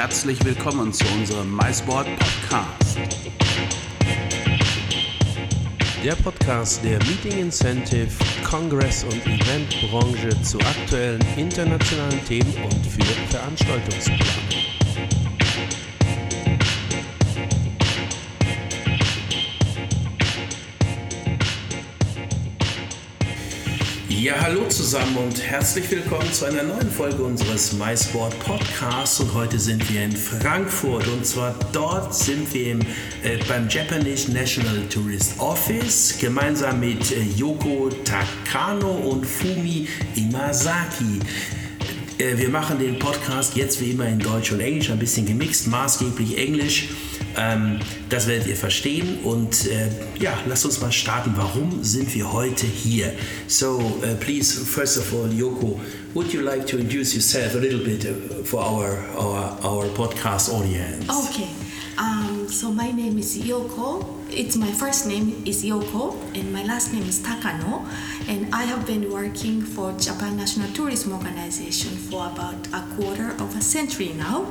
herzlich willkommen zu unserem MySport Podcast. Der Podcast der Meeting Incentive, Kongress- und Eventbranche zu aktuellen internationalen Themen und für Veranstaltungsplanung. Ja, hallo zusammen und herzlich willkommen zu einer neuen Folge unseres MySport Podcasts. Und heute sind wir in Frankfurt und zwar dort sind wir im, äh, beim Japanese National Tourist Office gemeinsam mit äh, Yoko Takano und Fumi Imazaki. Äh, wir machen den Podcast jetzt wie immer in Deutsch und Englisch, ein bisschen gemixt, maßgeblich Englisch. Ähm, das werdet ihr verstehen und äh, ja, lasst uns mal starten. Warum sind wir heute hier? So, uh, please, first of all, Yoko, would you like to introduce yourself a little bit uh, for our, our, our podcast audience? Okay. Um, so my name is Yoko. It's my first name is Yoko, and my last name is Takano. And I have been working for Japan National Organization for about a quarter of a century now.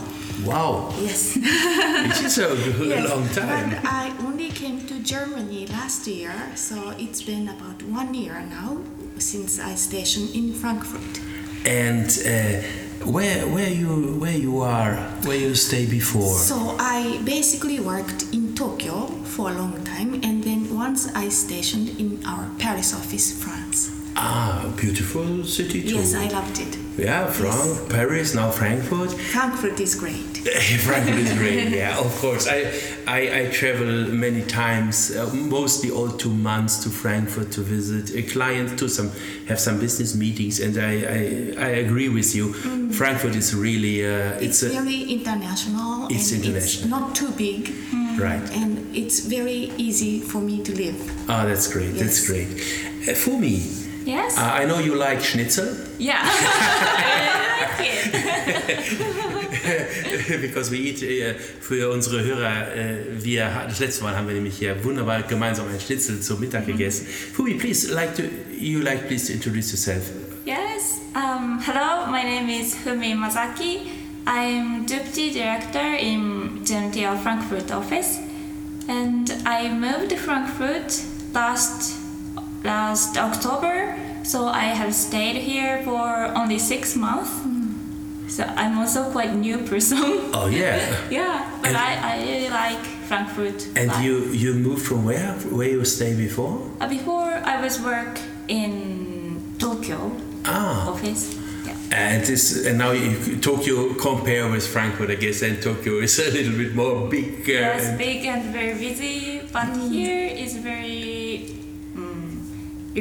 Wow, Yes. it is a yes. long time. But I only came to Germany last year, so it's been about one year now since I stationed in Frankfurt. And uh, where, where, you, where you are, where you stay before? So I basically worked in Tokyo for a long time, and then once I stationed in our Paris office, France. Ah, beautiful city too. Yes, I loved it. Yeah, from Yes. Paris, now Frankfurt. Frankfurt is great. Frankfurt is great. Yeah, of course. I I, I travel many times, uh, mostly all two months to Frankfurt to visit a client, to some have some business meetings, and I I, I agree with you. Frankfurt is really uh, It's, it's, a very international. It's and international. It's not too big. right. And it's very easy for me to live. Oh, that's great. That's great. Uh, for me, Yes. uh, I know you like Schnitzel yeah. I like it. because we eat. Uh, für unsere Hörer, uh, wir das letzte Mal haben wir nämlich hier wunderbar gemeinsam ein Schnitzel zum Mittag gegessen. Fumi, please like to you like please to introduce yourself. Yes. Um, hello, my name is Fumi Mazaki. I'm deputy director in GMTL Frankfurt office, and I moved to Frankfurt last last October. So I have stayed here for only six months. So I'm also quite new person. Oh yeah. yeah, but And- I, I really like Frankfurt. And life. you you moved from where? Where you stay before? Uh, before I was work in Tokyo Ah, office. Yeah. and this and now you, Tokyo compare with Frankfurt, I guess, and Tokyo is a little bit more big. Uh, Yes, and- big and very busy, but here is very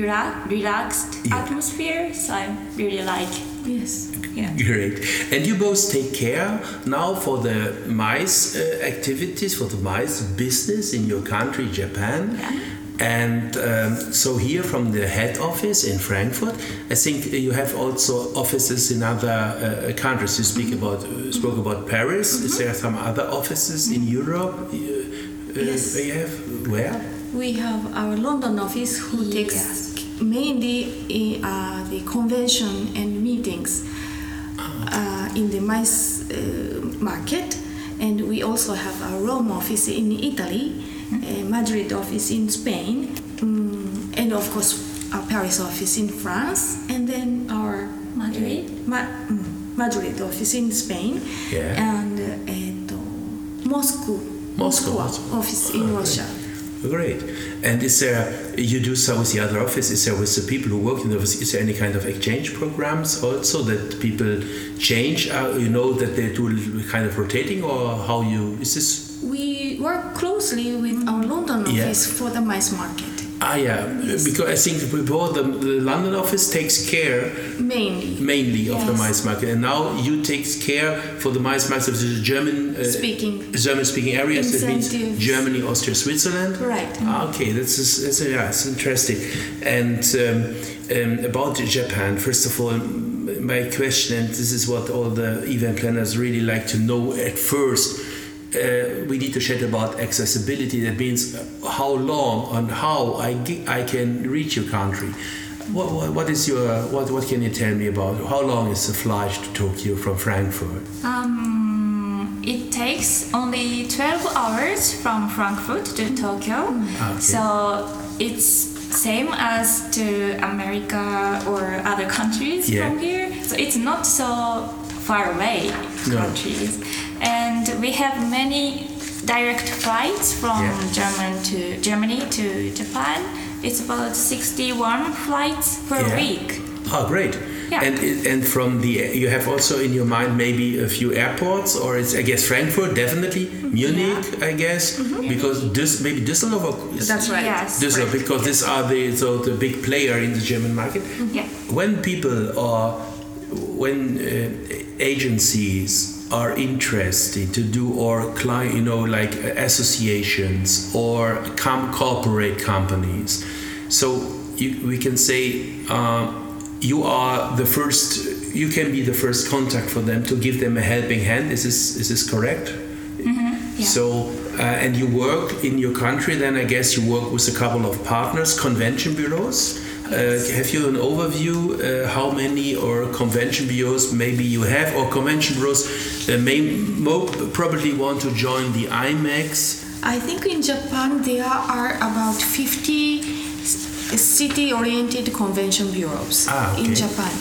rela- relaxed Yeah. atmosphere. So I really like. Yes. Yeah. Great. And you both take care now for the mice uh, activities, for the mice business in your country, Japan. Yeah. And um, so here from the head office in Frankfurt, I think you have also offices in other uh, countries. You speak about uh, spoke about Paris. Is there some other offices in Europe? Uh, uh, Yes. You have where? We have our London office who takes Yes. Mainly uh, the convention and meetings uh, in the mice uh, market. And we also have a Rome office in Italy, a Madrid office in Spain, mm, and of course our Paris office in France, and then our Madrid? uh, Ma- mm, Madrid office in Spain, Yeah. and uh, eto, Moscow, Moscow. Moscow office in Russia. Great. And is there, you do so with the other office, is there with the people who work in the office, is there any kind of exchange programs also that people change? Uh, you know that they do kind of rotating or how you, is this? We work closely with our London Yeah. office for the mice market, Ah, yeah, because I think before the, the London office takes care mainly mainly of the mice market, and now you takes care for the mice market of the German uh, speaking. German-speaking areas. That means Germany, Austria, Switzerland. Right. Ah, okay, that's that's yeah, it's interesting. And um, um, about Japan, first of all, my question, and this is what all the event planners really like to know at first. Uh, we need to chat about accessibility. That means how long and how I, I can reach your country. What, what, what is your what, what can you tell me about how long is the flight to Tokyo from Frankfurt? Um, it takes only 12 hours from Frankfurt to Tokyo. Ah, okay. So it's same as to America or other countries Yeah. from here. So it's not so far away No. countries. And we have many direct flights from Yeah. German to Germany to Japan. It's about 61 flights per Yeah. week. Oh, great. Yeah. And and from the you have also in your mind maybe a few airports, or it's I guess Frankfurt definitely, Munich I guess, because this maybe Düsseldorf. Or is That's right. Yes. Düsseldorf because these are the so the big player in the German market. Yeah. When people are when uh, agencies are interested to do or client you know like uh, associations or com- corporate companies. So you, we can say uh, you are the first you can be the first contact for them to give them a helping hand. Is this is this correct? Yeah. so uh, and you work in your country then i guess you work with a couple of partners convention bureaus have you an overview uh, how many or convention bureaus maybe you have or convention bureaus uh, may mo- probably want to join the IMEX I think in Japan there are about 50 city oriented convention bureaus Ah, okay. in Japan.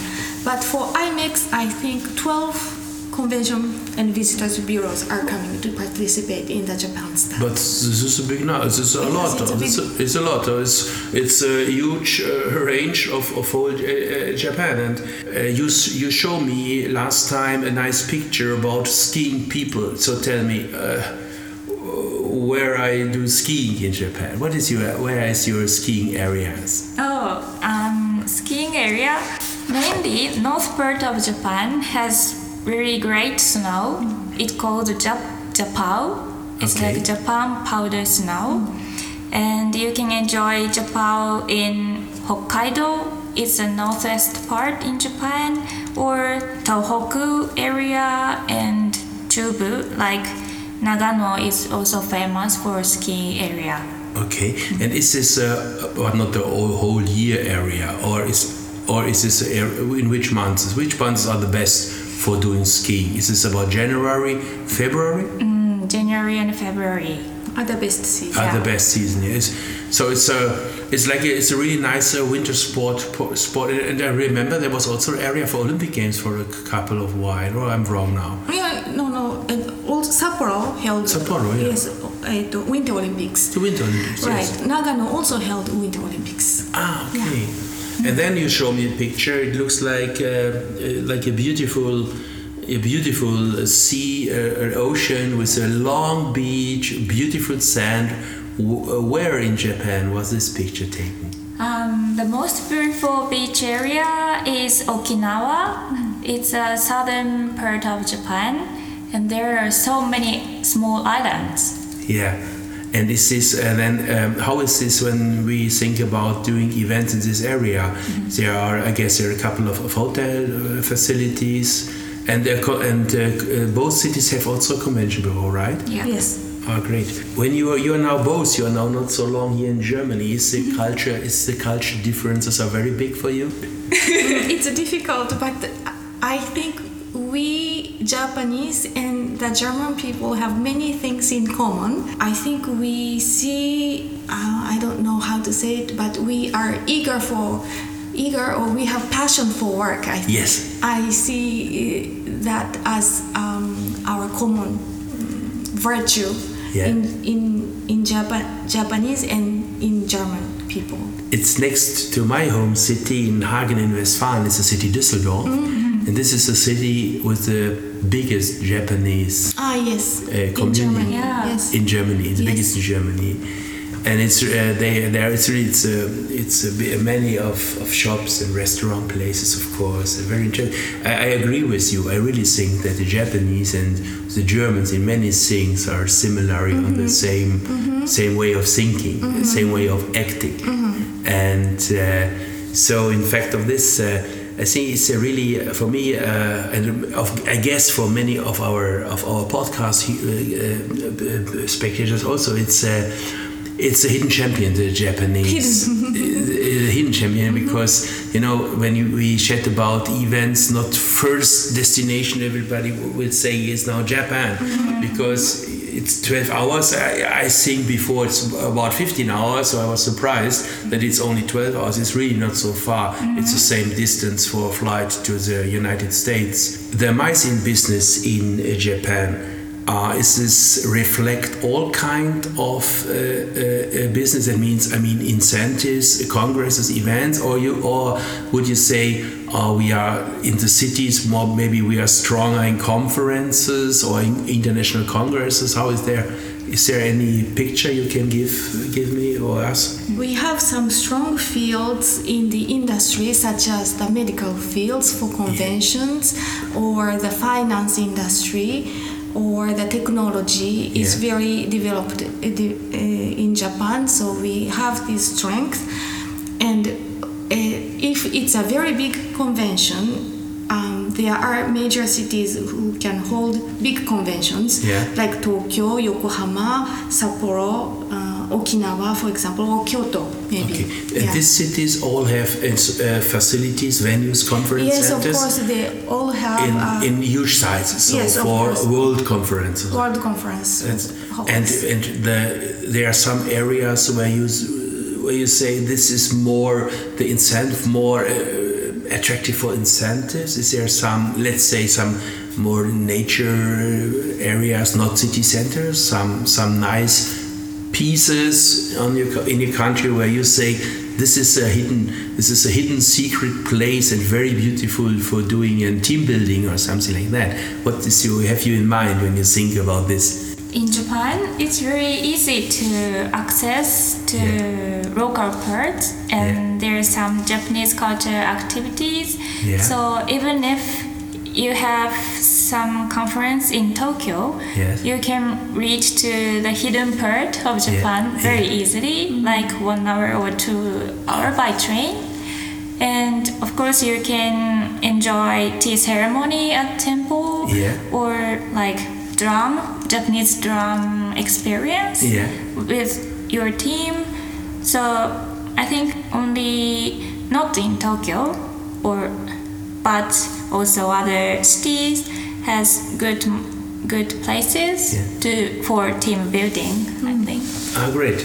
But for IMEX, I think 12 convention and visitors bureaus are coming to participate in the Japan stuff. but this is a big now this is a Yes, lot it's a it's, a, it's a lot it's, it's a huge uh, range of, of whole uh, uh, Japan and uh, you, you show me last time a nice picture about skiing people so tell me uh, where I do skiing in Japan. What is your where is your skiing areas? Oh, um, skiing area. Mainly, north part of Japan has really great snow. It's called Jap- JaPow. It's Okay. like Japan powder snow, and you can enjoy JaPow in Hokkaido. It's the northwest part in Japan, or Tohoku area and Chubu, like Nagano is also famous for skiing area. Okay, and is this uh, well, not the whole whole year area, or is or is this area, in which months? Which months are the best for doing skiing? Is this about January, February? Mm, January and February. Are the best season. Are the best season? Yes. So it's a it's like a, it's a really nice uh, winter sport sport, and I remember there was also an area for Olympic Games for a couple of while. Or I'm wrong now. Yeah, no, no. And also Sapporo held Sapporo, yeah. yes, uh, Winter Olympics. The Winter Olympics. Right. Yes. Nagano also held Winter Olympics. Ah, okay. And then you show me a picture. It looks like uh, uh, like a beautiful, a beautiful sea, uh, uh, ocean with a long beach, beautiful sand. W- uh, where in Japan was this picture taken? Um, the most beautiful beach area is Okinawa. It's a southern part of Japan, and there are so many small islands. Yeah. And is this and then um, how is this when we think about doing events in this area? There are, I guess, there are a couple of, of hotel uh, facilities, and they're co- and uh, uh, both cities have also a convention bureau, right? Yeah. Yes. Oh, great. When you are you are now both, you are now not so long here in Germany. Is the culture is the culture differences are very big for you? it's difficult, but I think we Japanese and the German people have many things in common. I think we see, uh, I don't know how to say it, but we are eager for, eager or we have passion for work. I think. Yes. I see uh, that as um, our common mm, virtue Yeah. in in in Japan, Japanese and in German people. It's next to my home city in Hagen in Westfalen. It's the city Düsseldorf, and this is a city with the biggest Japanese Ah yes, Uh, in community. Germany. Yeah. Yes. in Germany. It's the Yes. biggest in Germany, and it's uh, they there. It's really it's uh, it's uh, bi- many of, of shops and restaurant places, of course. uh, Very interesting. I, I agree with you. I really think that the Japanese and the Germans in many things are similar on the same same way of thinking, the same way of acting, and uh, so in fact of this. I think it's a really uh, for me, uh, and of, I guess for many of our of our podcast uh, uh, uh, spectators also. It's uh, it's a hidden champion, the Japanese. a hidden champion because you know when you, we chat about events, not first destination. Everybody will say is now Japan because it's 12 hours. I, I think before it's about 15 hours, so I was surprised that it's only 12 hours. It's really not so far. It's the same distance for a flight to the United States. The mice in business in Japan. Uh, is this reflect all kind of uh, uh, uh, business? That means, I mean, incentives, congresses, events, or you, or would you say uh, we are in the cities more? Maybe we are stronger in conferences or in international congresses. How is there? Is there any picture you can give give me or us? We have some strong fields in the industry, such as the medical fields for conventions, or the finance industry, or the technology is very developed de- uh, in Japan. So we have this strength, and uh, if it's a very big convention. Um, there are major cities who can hold big conventions Yeah. like Tokyo, Yokohama, Sapporo, uh, Okinawa, for example, or Kyoto, maybe. Okay, and Yeah. these cities all have uh, facilities, venues, conference Yes, of course, they all have in, uh, in huge sizes. So yes, of for world conferences. World Conference. Halls. and and the, there are some areas where you where you say this is more the incentive more uh, attractive for incentives. Is there some let's say some more nature areas, not city centers, some some nice pieces on your in your country where you say this is a hidden this is a hidden secret place and very beautiful for doing a team building or something like that. What is you have you in mind when you think about this? In Japan, it's very easy to access to Yeah. local parts, and there are some Japanese culture activities. Yeah. So even if you have some conference in Tokyo, Yes. you can reach to the hidden part of Yeah. Japan very Yeah. easily, like one hour or two hour by train. And of course, you can enjoy tea ceremony at temple Yeah. or like drum, Japanese drum experience Yeah. with your team. So I think only not in Tokyo or but also other cities has good good places Yeah. to for team building. I think. Ah, great.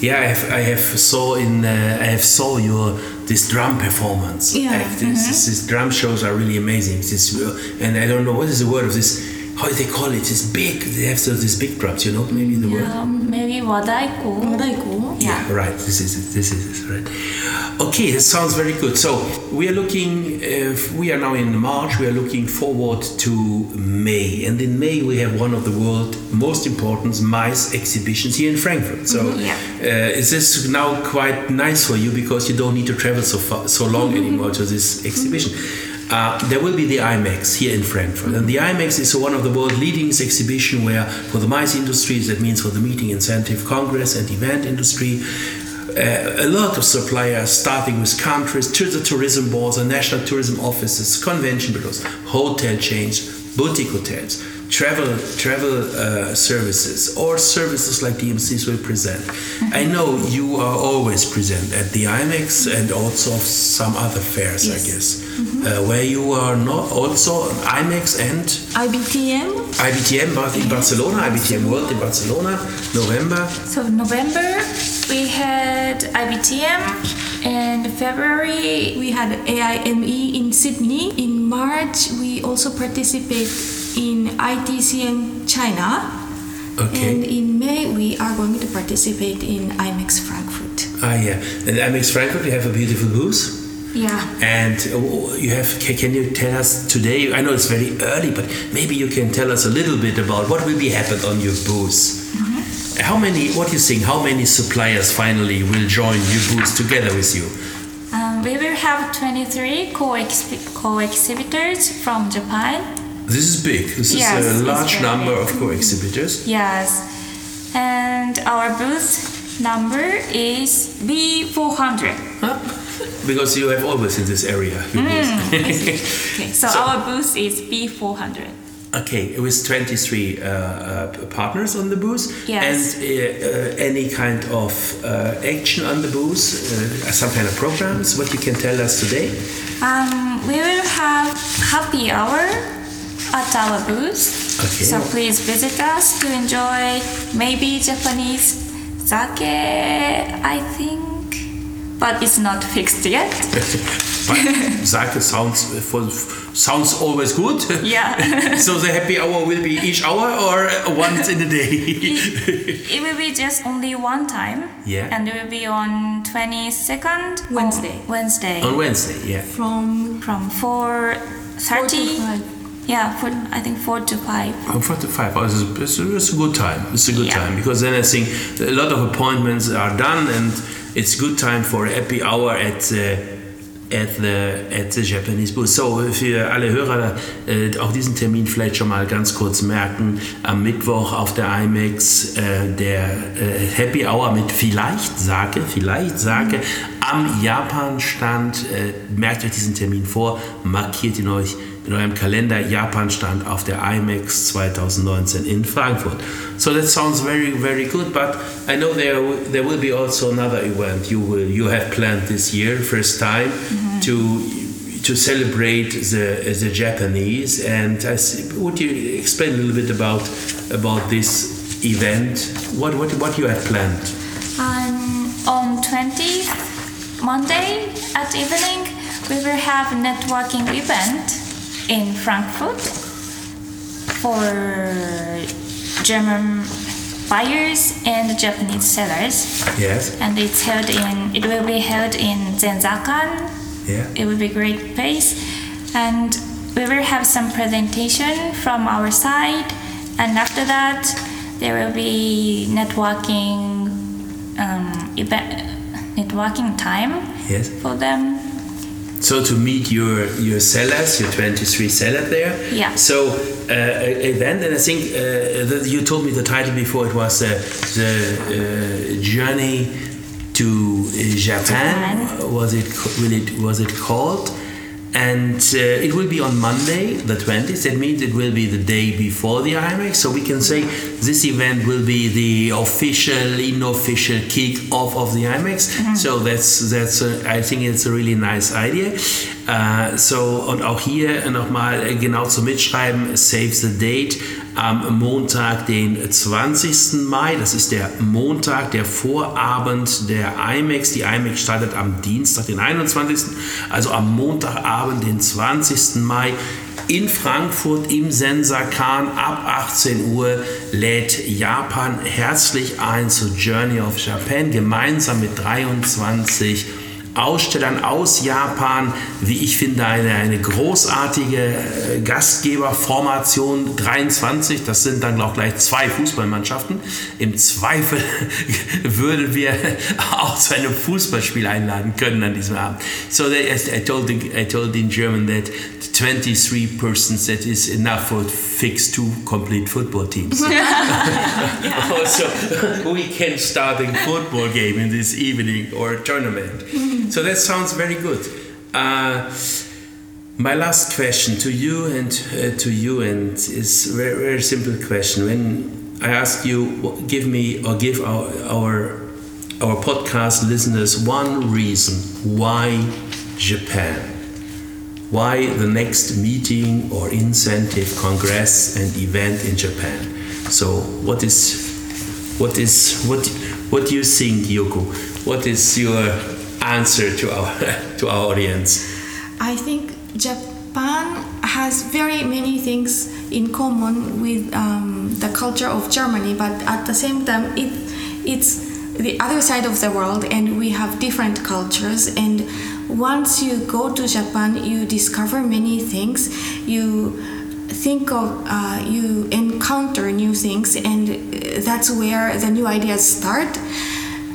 Yeah, I have, I have saw in uh, I have saw your this drum performance. Yeah. Act. This, this, this drum shows are really amazing. This and I don't know what is the word of this. How do they call it? It's big. They have those these big drums. You know, maybe in the word. Um, maybe wadaiko. Wadaiko. Yeah. Right. This is it. This is it. Right. Okay, that sounds very good. So we are looking. Uh, we are now in March. We are looking forward to May, and in May we have one of the world's most important mice exhibitions here in Frankfurt. So Yeah. uh, is this now quite nice for you because you don't need to travel so far, so long anymore to this exhibition? Uh, there will be the IMEX here in Frankfurt, and the IMEX is one of the world leading exhibition where, for the mice industries, that means for the meeting incentive, congress, and event industry, uh, a lot of suppliers, starting with countries, to the tourism boards, and national tourism offices, convention bureaus, hotel chains, boutique hotels, travel travel uh, services, or services like DMCs will present. I know you are always present at the IMEX and also some other fairs, I Yes. guess, uh, where you are not also IMEX and IBTM. IBTM Bar- in Barcelona, IBTM World in Barcelona, November. So November we had IBTM, and February We had AIME in Sydney. In March, we also participate in ITCM China. And in May, we are going to participate in IMEX Frankfurt. Ah, yeah. And IMEX Frankfurt, you have a beautiful booth. Yeah. And uh, you have, can you tell us today? I know it's very early, but maybe you can tell us a little bit about what will be happen on your booth. How many? What do you think? How many suppliers finally will join your booth together with you? Um, we will have 23 co-exhi- co-exhibitors from Japan. This is big. This Yes, is a large number big. of co-exhibitors. Yes, and our booth number is B400. Huh? Because you have always in this area. Booth. Okay, so, So- our booth is B400. Okay, with 23 uh, uh, partners on the booth Yes. and uh, uh, any kind of uh, action on the booth, uh, some kind of programs, what you can tell us today? Um, we will have happy hour at our booth. Okay. So please visit us to enjoy maybe Japanese sake, I think, but it's not fixed yet. but Sake sounds for, sounds always good. Yeah. so the happy hour will be each hour or once in a day. It will be just only one time. Yeah. And it will be on 22nd Wednesday. Wednesday. On Wednesday, yeah. From from 4.30. four to five. Yeah, four, I think 4 to 5. From four to five. Oh, it's, a, it's, a, it's a good time. It's a good Yeah. time because then I think a lot of appointments are done and it's good time for a happy hour at the at the at the Japanese booth. So für alle Hörer äh, auch diesen Termin vielleicht schon mal ganz kurz merken. Am Mittwoch auf der IMAX äh, der äh, Happy Hour mit vielleicht Sake, vielleicht Sake am Japan-Stand. Äh, merkt euch diesen Termin vor, markiert ihn euch in eurem Kalender Japan stand auf der IMEX 2019 in Frankfurt. So that sounds very very good, but I know there there will be also another event you will you have planned this year, first time to to celebrate the the Japanese. And I see, would you explain a little bit about about this event? What what what you have planned? Um, on 20th, Monday at evening, we will have a networking event in Frankfurt for German buyers and Japanese sellers. Yes. And it's held in, it will be held in Sensakan. Yeah. It will be a great place. And we will have some presentation from our side. And after that, there will be networking um, event, networking time Yes. for them. So to meet your your sellers, your 23 seller there. Yeah. So uh, event, and I think uh, that you told me the title before. It was uh, the uh, journey to Japan. Japan. Was it will it was it called? And uh, it will be on Monday, the 20th. That means it will be the day before the IMEX. So we can say this event will be the official, unofficial kick off of the IMEX. So that's that's a, I think it's a really nice idea. Uh, so und auch hier nochmal genau zum Mitschreiben: Save the date am Montag, den 20. Mai. Das ist der Montag, der Vorabend der IMAX. Die IMAX startet am Dienstag, den 21. Also am Montagabend, den 20. Mai. In Frankfurt im Sensakan ab 18 Uhr lädt Japan herzlich ein zu Journey of Japan gemeinsam mit 23 Ausstellern aus Japan, wie ich finde, eine, eine großartige äh, Gastgeberformation 23. Das sind dann auch gleich zwei Fußballmannschaften. Im Zweifel würden wir auch zu einem Fußballspiel einladen können an diesem Abend. So they, I, told the, I told in German that 23 persons that is enough for fix two complete football teams. also we can start a football game in this evening or a tournament. So that sounds very good. Uh, my last question to you and uh, to you and is very very simple question. When I ask you, give me or give our our our podcast listeners one reason why Japan, why the next meeting or incentive, congress and event in Japan. So what is what is what what do you think, Yoko? What is your answer to our to our audience? I think Japan has very many things in common with um, the culture of Germany, but at the same time, it it's the other side of the world, and we have different cultures. And once you go to Japan, you discover many things. You think of uh, you encounter new things, and uh, that's where the new ideas start.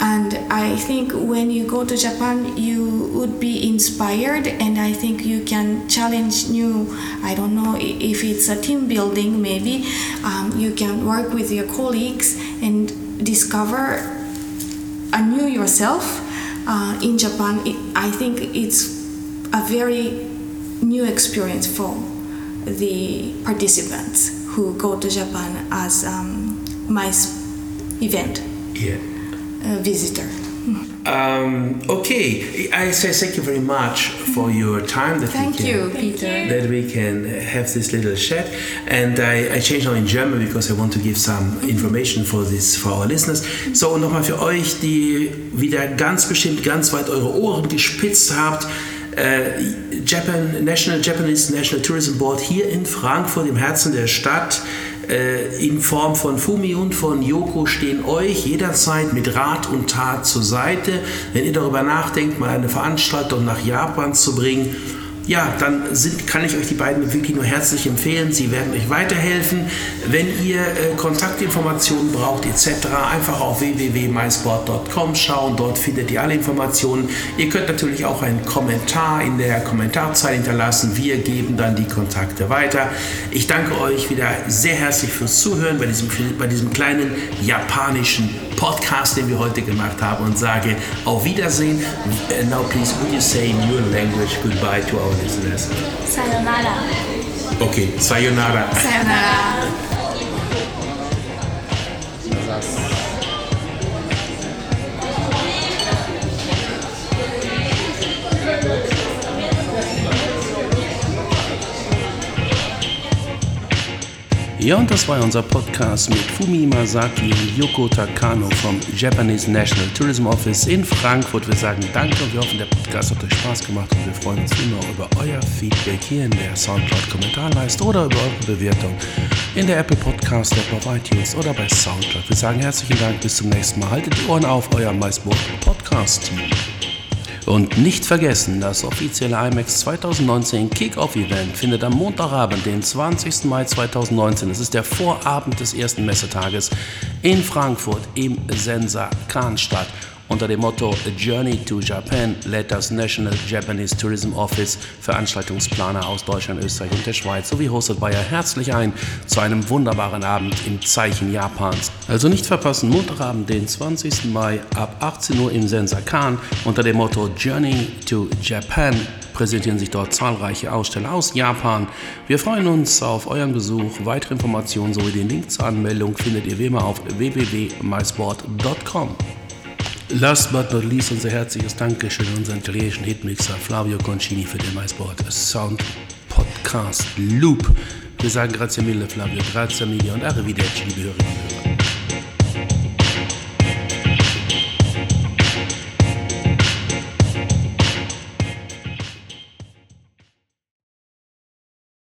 And I think when you go to Japan, you would be inspired, and I think you can challenge new. I don't know if it's a team building, maybe um, you can work with your colleagues and discover a new yourself uh, in Japan. It, I think it's a very new experience for the participants who go to Japan as um, my event Yeah. uh, visitor. Um, okay, I say thank you very much for your time that Thank we can, you, Peter. that we can have this little chat. And I, I change now in German because I want to give some information for this for our listeners. So und nochmal für euch, die wieder ganz bestimmt ganz weit eure Ohren gespitzt habt. Äh, Japan, National Japanese National Tourism Board hier in Frankfurt im Herzen der Stadt in Form von Fumi und von Yoko stehen euch jederzeit mit Rat und Tat zur Seite. Wenn ihr darüber nachdenkt, mal eine Veranstaltung nach Japan zu bringen, ja, dann sind, kann ich euch die beiden wirklich nur herzlich empfehlen. Sie werden euch weiterhelfen. Wenn ihr äh, Kontaktinformationen braucht etc., einfach auf www.mysport.com schauen. Dort findet ihr alle Informationen. Ihr könnt natürlich auch einen Kommentar in der Kommentarzeile hinterlassen. Wir geben dann die Kontakte weiter. Ich danke euch wieder sehr herzlich fürs Zuhören bei diesem, bei diesem kleinen japanischen Podcast, den wir heute gemacht haben und sage auf Wiedersehen. Now please, would you say in your language goodbye to our listeners? Sayonara. Okay, sayonara. Sayonara. Ja, und das war unser Podcast mit Fumi Masaki und Yoko Takano vom Japanese National Tourism Office in Frankfurt. Wir sagen Danke und wir hoffen, der Podcast hat euch Spaß gemacht und wir freuen uns immer über euer Feedback hier in der Soundcloud-Kommentarleiste oder über eure Bewertung in der Apple Podcast App auf iTunes oder bei Soundcloud. Wir sagen herzlichen Dank, bis zum nächsten Mal. Haltet die Ohren auf, euer MySport Podcast-Team. Und nicht vergessen, das offizielle IMAX 2019 Kick-Off-Event findet am Montagabend, den 20. Mai 2019, es ist der Vorabend des ersten Messetages, in Frankfurt im Sensa Khan statt. Unter dem Motto A Journey to Japan lädt das National Japanese Tourism Office Veranstaltungsplaner aus Deutschland, Österreich und der Schweiz sowie Hosted Bayer herzlich ein zu einem wunderbaren Abend im Zeichen Japans. Also nicht verpassen, Montagabend, den 20. Mai ab 18 Uhr im Sensa Khan unter dem Motto Journey to Japan präsentieren sich dort zahlreiche Aussteller aus Japan. Wir freuen uns auf euren Besuch. Weitere Informationen sowie den Link zur Anmeldung findet ihr wie immer auf www.mysport.com. Last but not least unser herzliches Dankeschön an unseren italienischen Hitmixer Flavio Concini für den MySport Sound Podcast Loop. Wir sagen grazie mille Flavio, grazie mille und arrivederci, liebe Hörerinnen und Hörer.